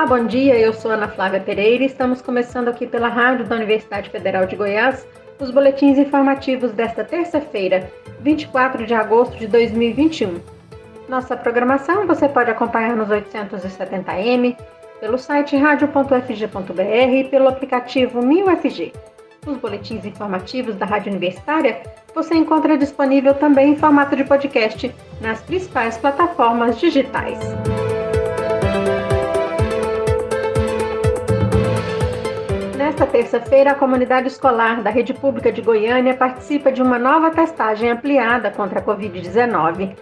Olá, bom dia. Eu sou Ana Flávia Pereira e estamos começando aqui pela Rádio da Universidade Federal de Goiás os boletins informativos desta terça-feira, 24 de agosto de 2021. Nossa programação você pode acompanhar nos 870m, pelo site radio.fg.br e pelo aplicativo 1000FG. Os boletins informativos da Rádio Universitária você encontra disponível também em formato de podcast nas principais plataformas digitais. Nesta terça-feira, a comunidade escolar da Rede Pública de Goiânia participa de uma nova testagem ampliada contra a Covid-19.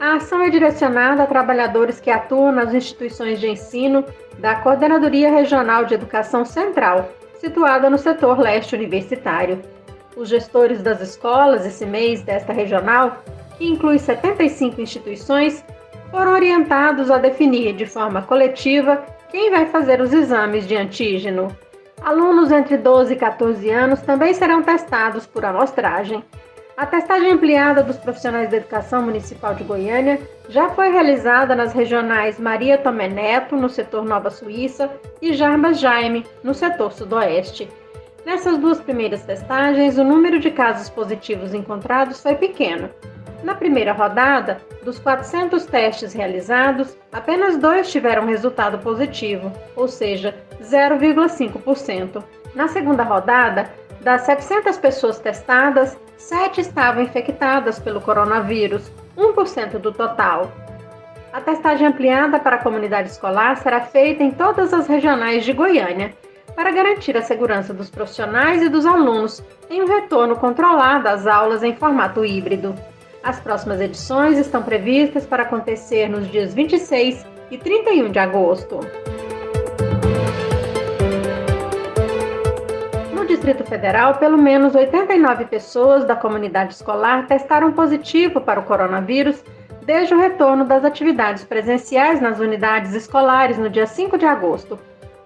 A ação é direcionada a trabalhadores que atuam nas instituições de ensino da Coordenadoria Regional de Educação Central, situada no setor leste universitário. Os gestores das escolas esse mês desta regional, que inclui 75 instituições, foram orientados a definir de forma coletiva quem vai fazer os exames de antígeno. Alunos entre 12 e 14 anos também serão testados por amostragem. A testagem ampliada dos profissionais da educação municipal de Goiânia já foi realizada nas regionais Maria Tomé Neto, no setor Nova Suíça, e Jarbas Jaime, no setor Sudoeste. Nessas duas primeiras testagens, o número de casos positivos encontrados foi pequeno. Na primeira rodada, dos 400 testes realizados, apenas dois tiveram resultado positivo, ou seja, 0,5%. Na segunda rodada, das 700 pessoas testadas, 7 estavam infectadas pelo coronavírus, 1% do total. A testagem ampliada para a comunidade escolar será feita em todas as regionais de Goiânia, para garantir a segurança dos profissionais e dos alunos em um retorno controlado às aulas em formato híbrido. As próximas edições estão previstas para acontecer nos dias 26 e 31 de agosto. No Distrito Federal, pelo menos 89 pessoas da comunidade escolar testaram positivo para o coronavírus desde o retorno das atividades presenciais nas unidades escolares no dia 5 de agosto.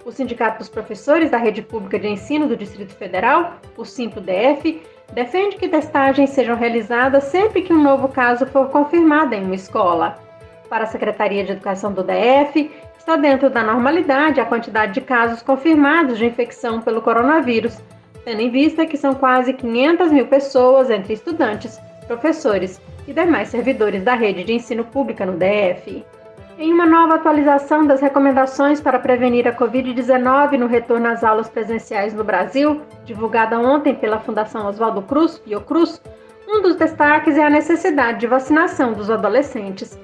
O Sindicato dos Professores da Rede Pública de Ensino do Distrito Federal, o SIMPO-DF, defende que testagens sejam realizadas sempre que um novo caso for confirmado em uma escola. Para a Secretaria de Educação do DF, está dentro da normalidade a quantidade de casos confirmados de infecção pelo coronavírus, tendo em vista que são quase 500 mil pessoas entre estudantes, professores e demais servidores da rede de ensino pública no DF. Em uma nova atualização das recomendações para prevenir a Covid-19 no retorno às aulas presenciais no Brasil, divulgada ontem pela Fundação Oswaldo Cruz, Fiocruz, um dos destaques é a necessidade de vacinação dos adolescentes.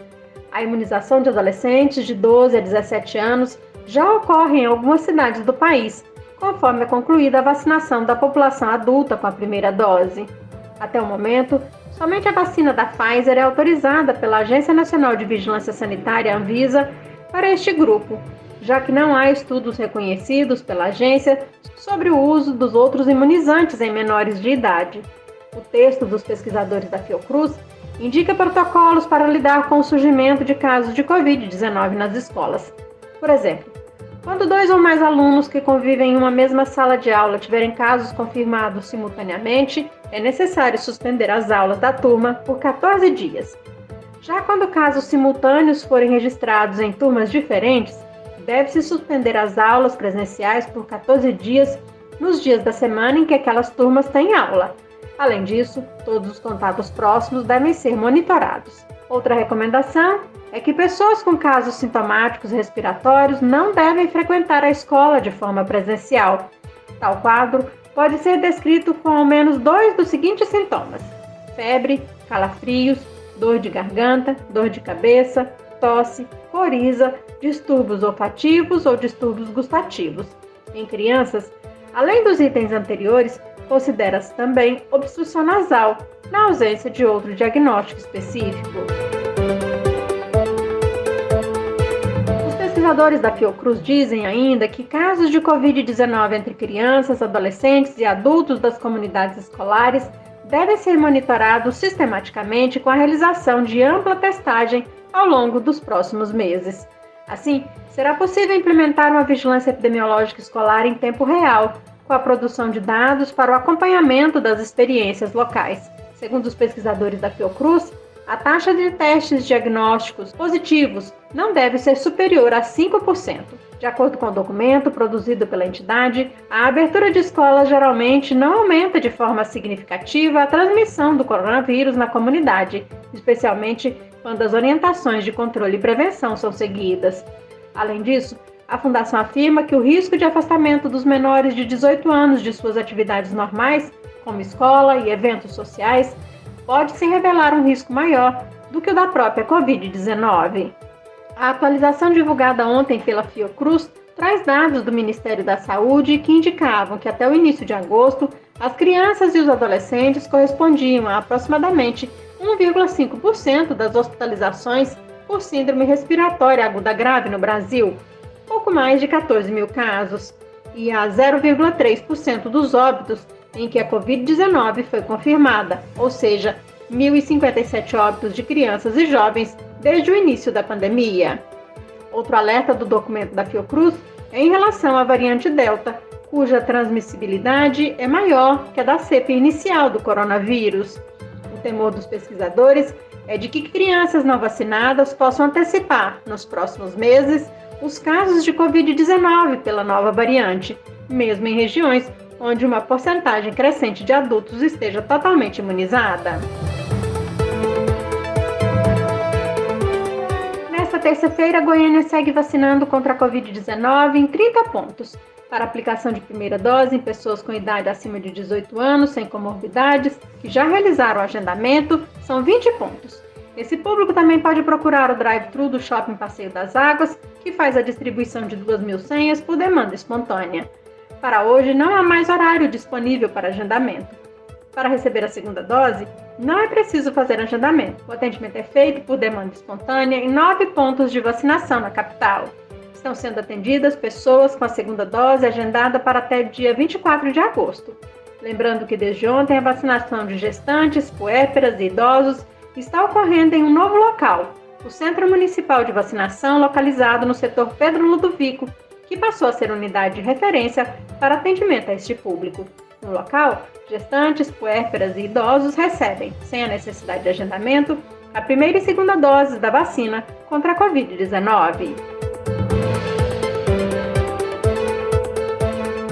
A imunização de adolescentes de 12 a 17 anos já ocorre em algumas cidades do país, conforme é concluída a vacinação da população adulta com a primeira dose. Até o momento, Somente a vacina da Pfizer é autorizada pela Agência Nacional de Vigilância Sanitária, Anvisa, para este grupo, já que não há estudos reconhecidos pela agência sobre o uso dos outros imunizantes em menores de idade. O texto dos pesquisadores da Fiocruz indica protocolos para lidar com o surgimento de casos de Covid-19 nas escolas. Por exemplo, quando dois ou mais alunos que convivem em uma mesma sala de aula tiverem casos confirmados simultaneamente, é necessário suspender as aulas da turma por 14 dias. Já quando casos simultâneos forem registrados em turmas diferentes, deve-se suspender as aulas presenciais por 14 dias nos dias da semana em que aquelas turmas têm aula. Além disso, todos os contatos próximos devem ser monitorados. Outra recomendação é que pessoas com casos sintomáticos respiratórios não devem frequentar a escola de forma presencial. Tal quadro pode ser descrito com ao menos dois dos seguintes sintomas: febre, calafrios, dor de garganta, dor de cabeça, tosse, coriza, distúrbios olfativos ou distúrbios gustativos. Em crianças, além dos itens anteriores, considera-se também obstrução nasal, na ausência de outro diagnóstico específico. pesquisadores da Fiocruz dizem ainda que casos de Covid-19 entre crianças, adolescentes e adultos das comunidades escolares devem ser monitorados sistematicamente com a realização de ampla testagem ao longo dos próximos meses. Assim, será possível implementar uma vigilância epidemiológica escolar em tempo real, com a produção de dados para o acompanhamento das experiências locais. Segundo os pesquisadores da Fiocruz, a taxa de testes diagnósticos positivos não deve ser superior a 5%. De acordo com o documento produzido pela entidade, a abertura de escolas geralmente não aumenta de forma significativa a transmissão do coronavírus na comunidade, especialmente quando as orientações de controle e prevenção são seguidas. Além disso, a Fundação afirma que o risco de afastamento dos menores de 18 anos de suas atividades normais, como escola e eventos sociais, pode se revelar um risco maior do que o da própria Covid-19. A atualização divulgada ontem pela Fiocruz traz dados do Ministério da Saúde que indicavam que até o início de agosto, as crianças e os adolescentes correspondiam a aproximadamente 1,5% das hospitalizações por síndrome respiratória aguda grave no Brasil, pouco mais de 14 mil casos, e a 0,3% dos óbitos em que a Covid-19 foi confirmada, ou seja, 1.057 óbitos de crianças e jovens desde o início da pandemia. Outro alerta do documento da Fiocruz é em relação à variante Delta, cuja transmissibilidade é maior que a da cepa inicial do coronavírus. O temor dos pesquisadores é de que crianças não vacinadas possam antecipar, nos próximos meses, os casos de Covid-19 pela nova variante, mesmo em regiões onde uma porcentagem crescente de adultos esteja totalmente imunizada. Nesta terça-feira, Goiânia segue vacinando contra a Covid-19 em 30 pontos. Para aplicação de primeira dose em pessoas com idade acima de 18 anos, sem comorbidades, que já realizaram o agendamento, são 20 pontos. Esse público também pode procurar o drive-thru do Shopping Passeio das Águas, que faz a distribuição de 2 mil senhas por demanda espontânea. Para hoje, não há mais horário disponível para agendamento. Para receber a segunda dose, não é preciso fazer agendamento. O atendimento é feito por demanda espontânea em nove pontos de vacinação na capital. Estão sendo atendidas pessoas com a segunda dose agendada para até dia 24 de agosto. Lembrando que desde ontem a vacinação de gestantes, puérperas e idosos está ocorrendo em um novo local, o Centro Municipal de Vacinação, localizado no setor Pedro Ludovico, que passou a ser unidade de referência para atendimento a este público. No local, gestantes, puérperas e idosos recebem, sem a necessidade de agendamento, a primeira e segunda doses da vacina contra a Covid-19.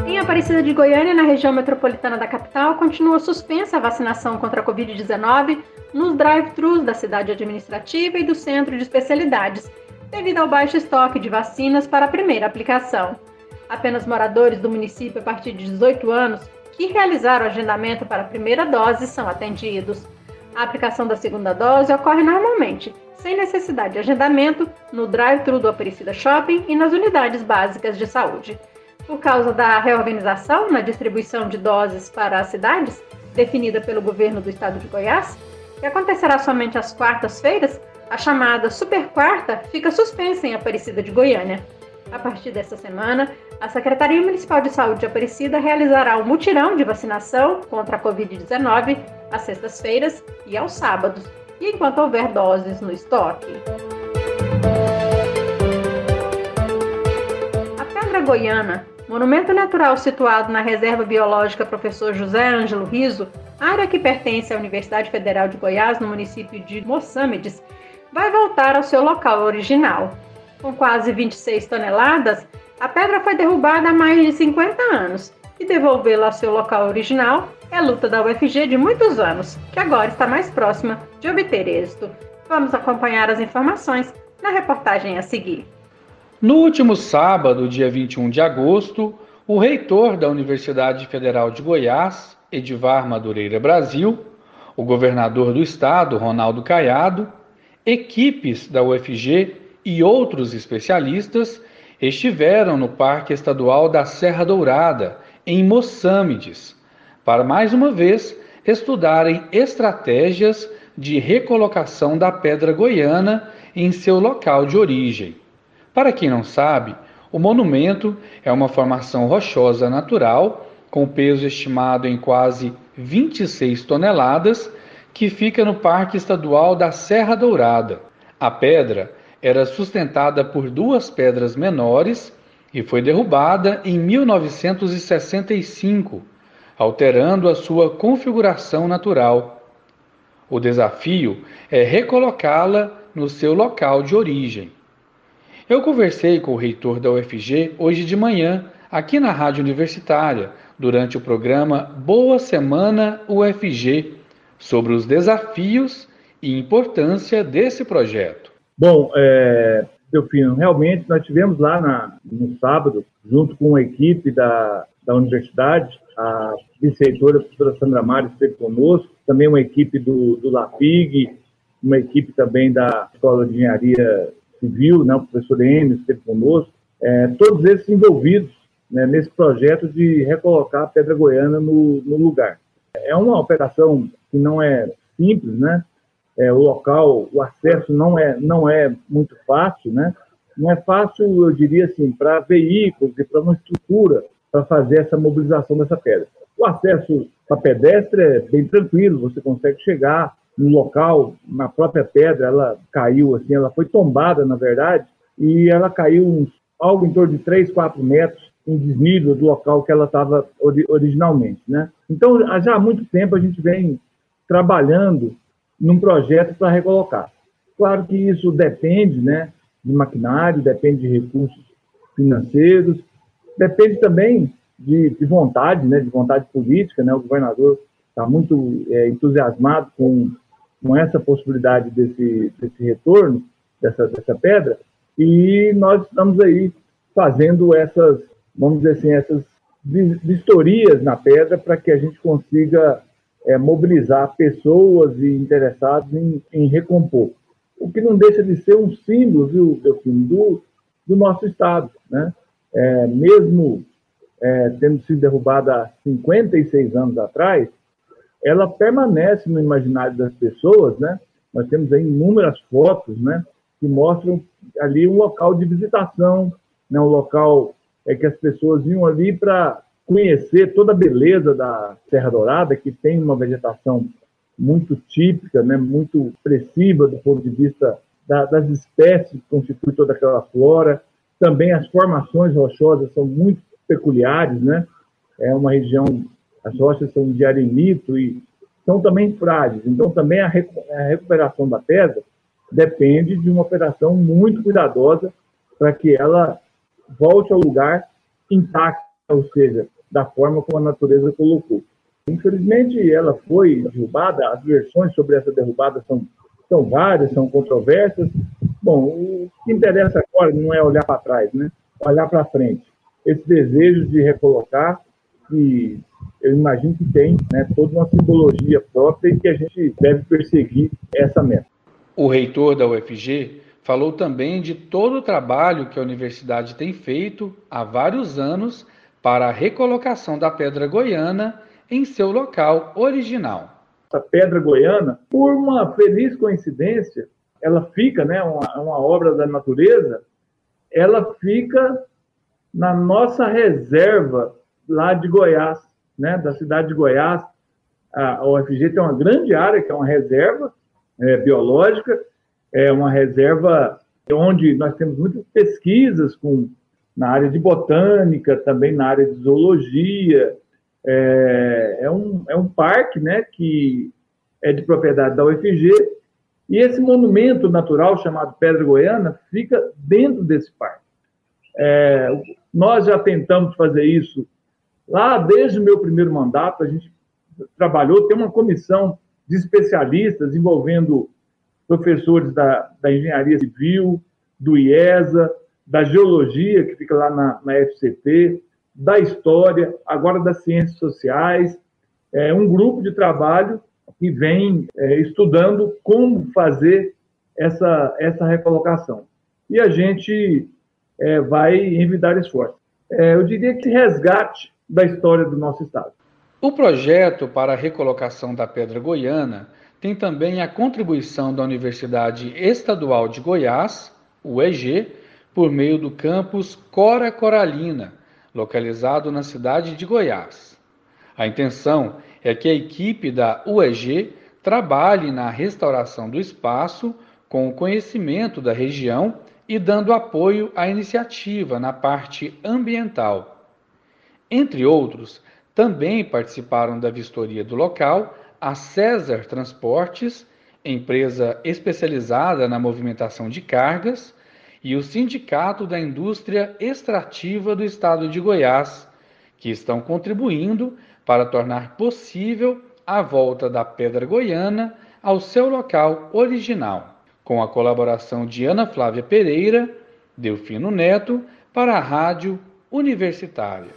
Em Aparecida de Goiânia, na região metropolitana da capital, continua suspensa a vacinação contra a Covid-19 nos drive-thrus da cidade administrativa e do centro de especialidades, devido ao baixo estoque de vacinas para a primeira aplicação. Apenas moradores do município a partir de 18 anos que realizaram agendamento para a primeira dose são atendidos. A aplicação da segunda dose ocorre normalmente, sem necessidade de agendamento, no drive-thru do Aparecida Shopping e nas unidades básicas de saúde. Por causa da reorganização na distribuição de doses para as cidades, definida pelo governo do estado de Goiás, que acontecerá somente às quartas-feiras, a chamada Super Quarta fica suspensa em Aparecida de Goiânia. A partir desta semana, a Secretaria Municipal de Saúde de Aparecida realizará um mutirão de vacinação contra a Covid-19 às sextas-feiras e aos sábados, e enquanto houver doses no estoque. A Pedra Goiana, monumento natural situado na Reserva Biológica Professor José Ângelo Riso, área que pertence à Universidade Federal de Goiás, no município de Moçâmedes, vai voltar ao seu local original. Com quase 26 toneladas, a pedra foi derrubada há mais de 50 anos e devolvê-la ao seu local original é luta da UFG de muitos anos, que agora está mais próxima de obter êxito. Vamos acompanhar as informações na reportagem a seguir. No último sábado, dia 21 de agosto, o reitor da Universidade Federal de Goiás, Edivar Madureira Brasil, o governador do estado, Ronaldo Caiado, equipes da UFG e outros especialistas estiveram no Parque Estadual da Serra Dourada, em Moçâmedes, para mais uma vez estudarem estratégias de recolocação da pedra goiana em seu local de origem. Para quem não sabe, o monumento é uma formação rochosa natural com peso estimado em quase 26 toneladas que fica no Parque Estadual da Serra Dourada. A pedra era sustentada por duas pedras menores e foi derrubada em 1965, alterando a sua configuração natural. O desafio é recolocá-la no seu local de origem. Eu conversei com o reitor da UFG hoje de manhã, aqui na Rádio Universitária, durante o programa Boa Semana UFG, sobre os desafios e importância desse projeto. Bom, é, Delfino, realmente nós tivemos lá na, no sábado, junto com a equipe da, da universidade, a vice-reitora, a professora Sandra Mari, esteve conosco, também uma equipe do, do LAPIG, uma equipe também da Escola de Engenharia Civil, né, o professor Enes esteve conosco, é, todos esses envolvidos né, nesse projeto de recolocar a Pedra Goiana no, no, lugar. É uma operação que não é simples, né? É, o local, o acesso não é, não é muito fácil, né? Não é fácil, eu diria assim, para veículos e para uma estrutura para fazer essa mobilização dessa pedra. O acesso para pedestre é bem tranquilo, você consegue chegar no local, na própria pedra, ela caiu assim, ela foi tombada, na verdade, e ela caiu uns, algo em torno de 3, 4 metros em desnível do local que ela estava originalmente, né? Então, já há muito tempo a gente vem trabalhando num projeto para recolocar. Claro que isso depende, né, de maquinário, depende de recursos financeiros, depende também de, de vontade, né, de vontade política, né? O governador está muito é, entusiasmado com, com essa possibilidade desse, desse retorno dessa, dessa pedra e nós estamos aí fazendo essas, vamos dizer assim, essas vistorias na pedra para que a gente consiga é, mobilizar pessoas e interessados em, em, recompor. O que não deixa de ser um símbolo, viu, Delfim, do, do nosso Estado. Né? É, mesmo é, tendo sido derrubada há 56 anos atrás, ela permanece no imaginário das pessoas, né? Nós temos aí inúmeras fotos, né, que mostram ali um local de visitação, né, um local é que as pessoas iam ali para conhecer toda a beleza da Serra Dourada, que tem uma vegetação muito típica, né, muito expressiva do ponto de vista da, das espécies que constituem toda aquela flora. Também as formações rochosas são muito peculiares, né? É uma região, as rochas são de arenito e são também frágeis. Então, também a, recuperação da pedra depende de uma operação muito cuidadosa para que ela volte ao lugar intacta, ou seja, da forma como a natureza colocou. Infelizmente, ela foi derrubada, as versões sobre essa derrubada são, são várias, são controversas. Bom, o que interessa agora não é olhar para trás, né? olhar para frente esse desejo de recolocar, que eu imagino que tem né, toda uma simbologia própria e que a gente deve perseguir essa meta. O reitor da UFG falou também de todo o trabalho que a universidade tem feito há vários anos para a recolocação da pedra goiana em seu local original. A pedra goiana, por uma feliz coincidência, ela fica, né, uma, uma obra da natureza, ela fica na nossa reserva lá de Goiás, né, da cidade de Goiás. A UFG tem uma grande área que é uma reserva é, biológica, é uma reserva onde nós temos muitas pesquisas com, na área de botânica, também na área de zoologia. É, é, um, é um parque né, que é de propriedade da UFG, e esse monumento natural chamado Pedra Goiana fica dentro desse parque. É, nós já tentamos fazer isso lá desde o meu primeiro mandato, a gente trabalhou, tem uma comissão de especialistas envolvendo professores da, da engenharia civil, do IESA, da geologia, que fica lá na, na FCT, da história, agora das ciências sociais, é um grupo de trabalho que vem é, estudando como fazer essa, essa recolocação. E a gente é, vai envidar esforços. É, eu diria que resgate da história do nosso Estado. O projeto para a recolocação da Pedra Goiana tem também a contribuição da Universidade Estadual de Goiás, UEG, por meio do campus Cora Coralina, localizado na cidade de Goiás. A intenção é que a equipe da UEG trabalhe na restauração do espaço com o conhecimento da região e dando apoio à iniciativa na parte ambiental. Entre outros, também participaram da vistoria do local a César Transportes, empresa especializada na movimentação de cargas, e o Sindicato da Indústria Extrativa do Estado de Goiás, que estão contribuindo para tornar possível a volta da Pedra Goiana ao seu local original, com a colaboração de Ana Flávia Pereira, Delfino Neto, para a Rádio Universitária.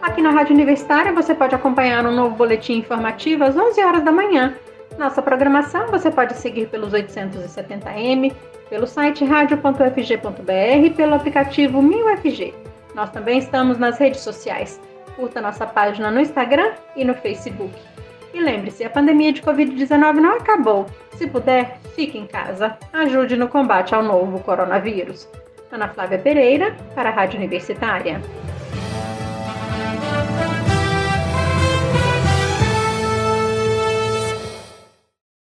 Aqui na Rádio Universitária você pode acompanhar um novo boletim informativo às 11 horas da manhã. Nossa programação você pode seguir pelos 870m, pelo site radio.fg.br e pelo aplicativo 1000FG. Nós também estamos nas redes sociais. Curta nossa página no Instagram e no Facebook. E lembre-se, a pandemia de Covid-19 não acabou. Se puder, fique em casa. Ajude no combate ao novo coronavírus. Ana Flávia Pereira, para a Rádio Universitária.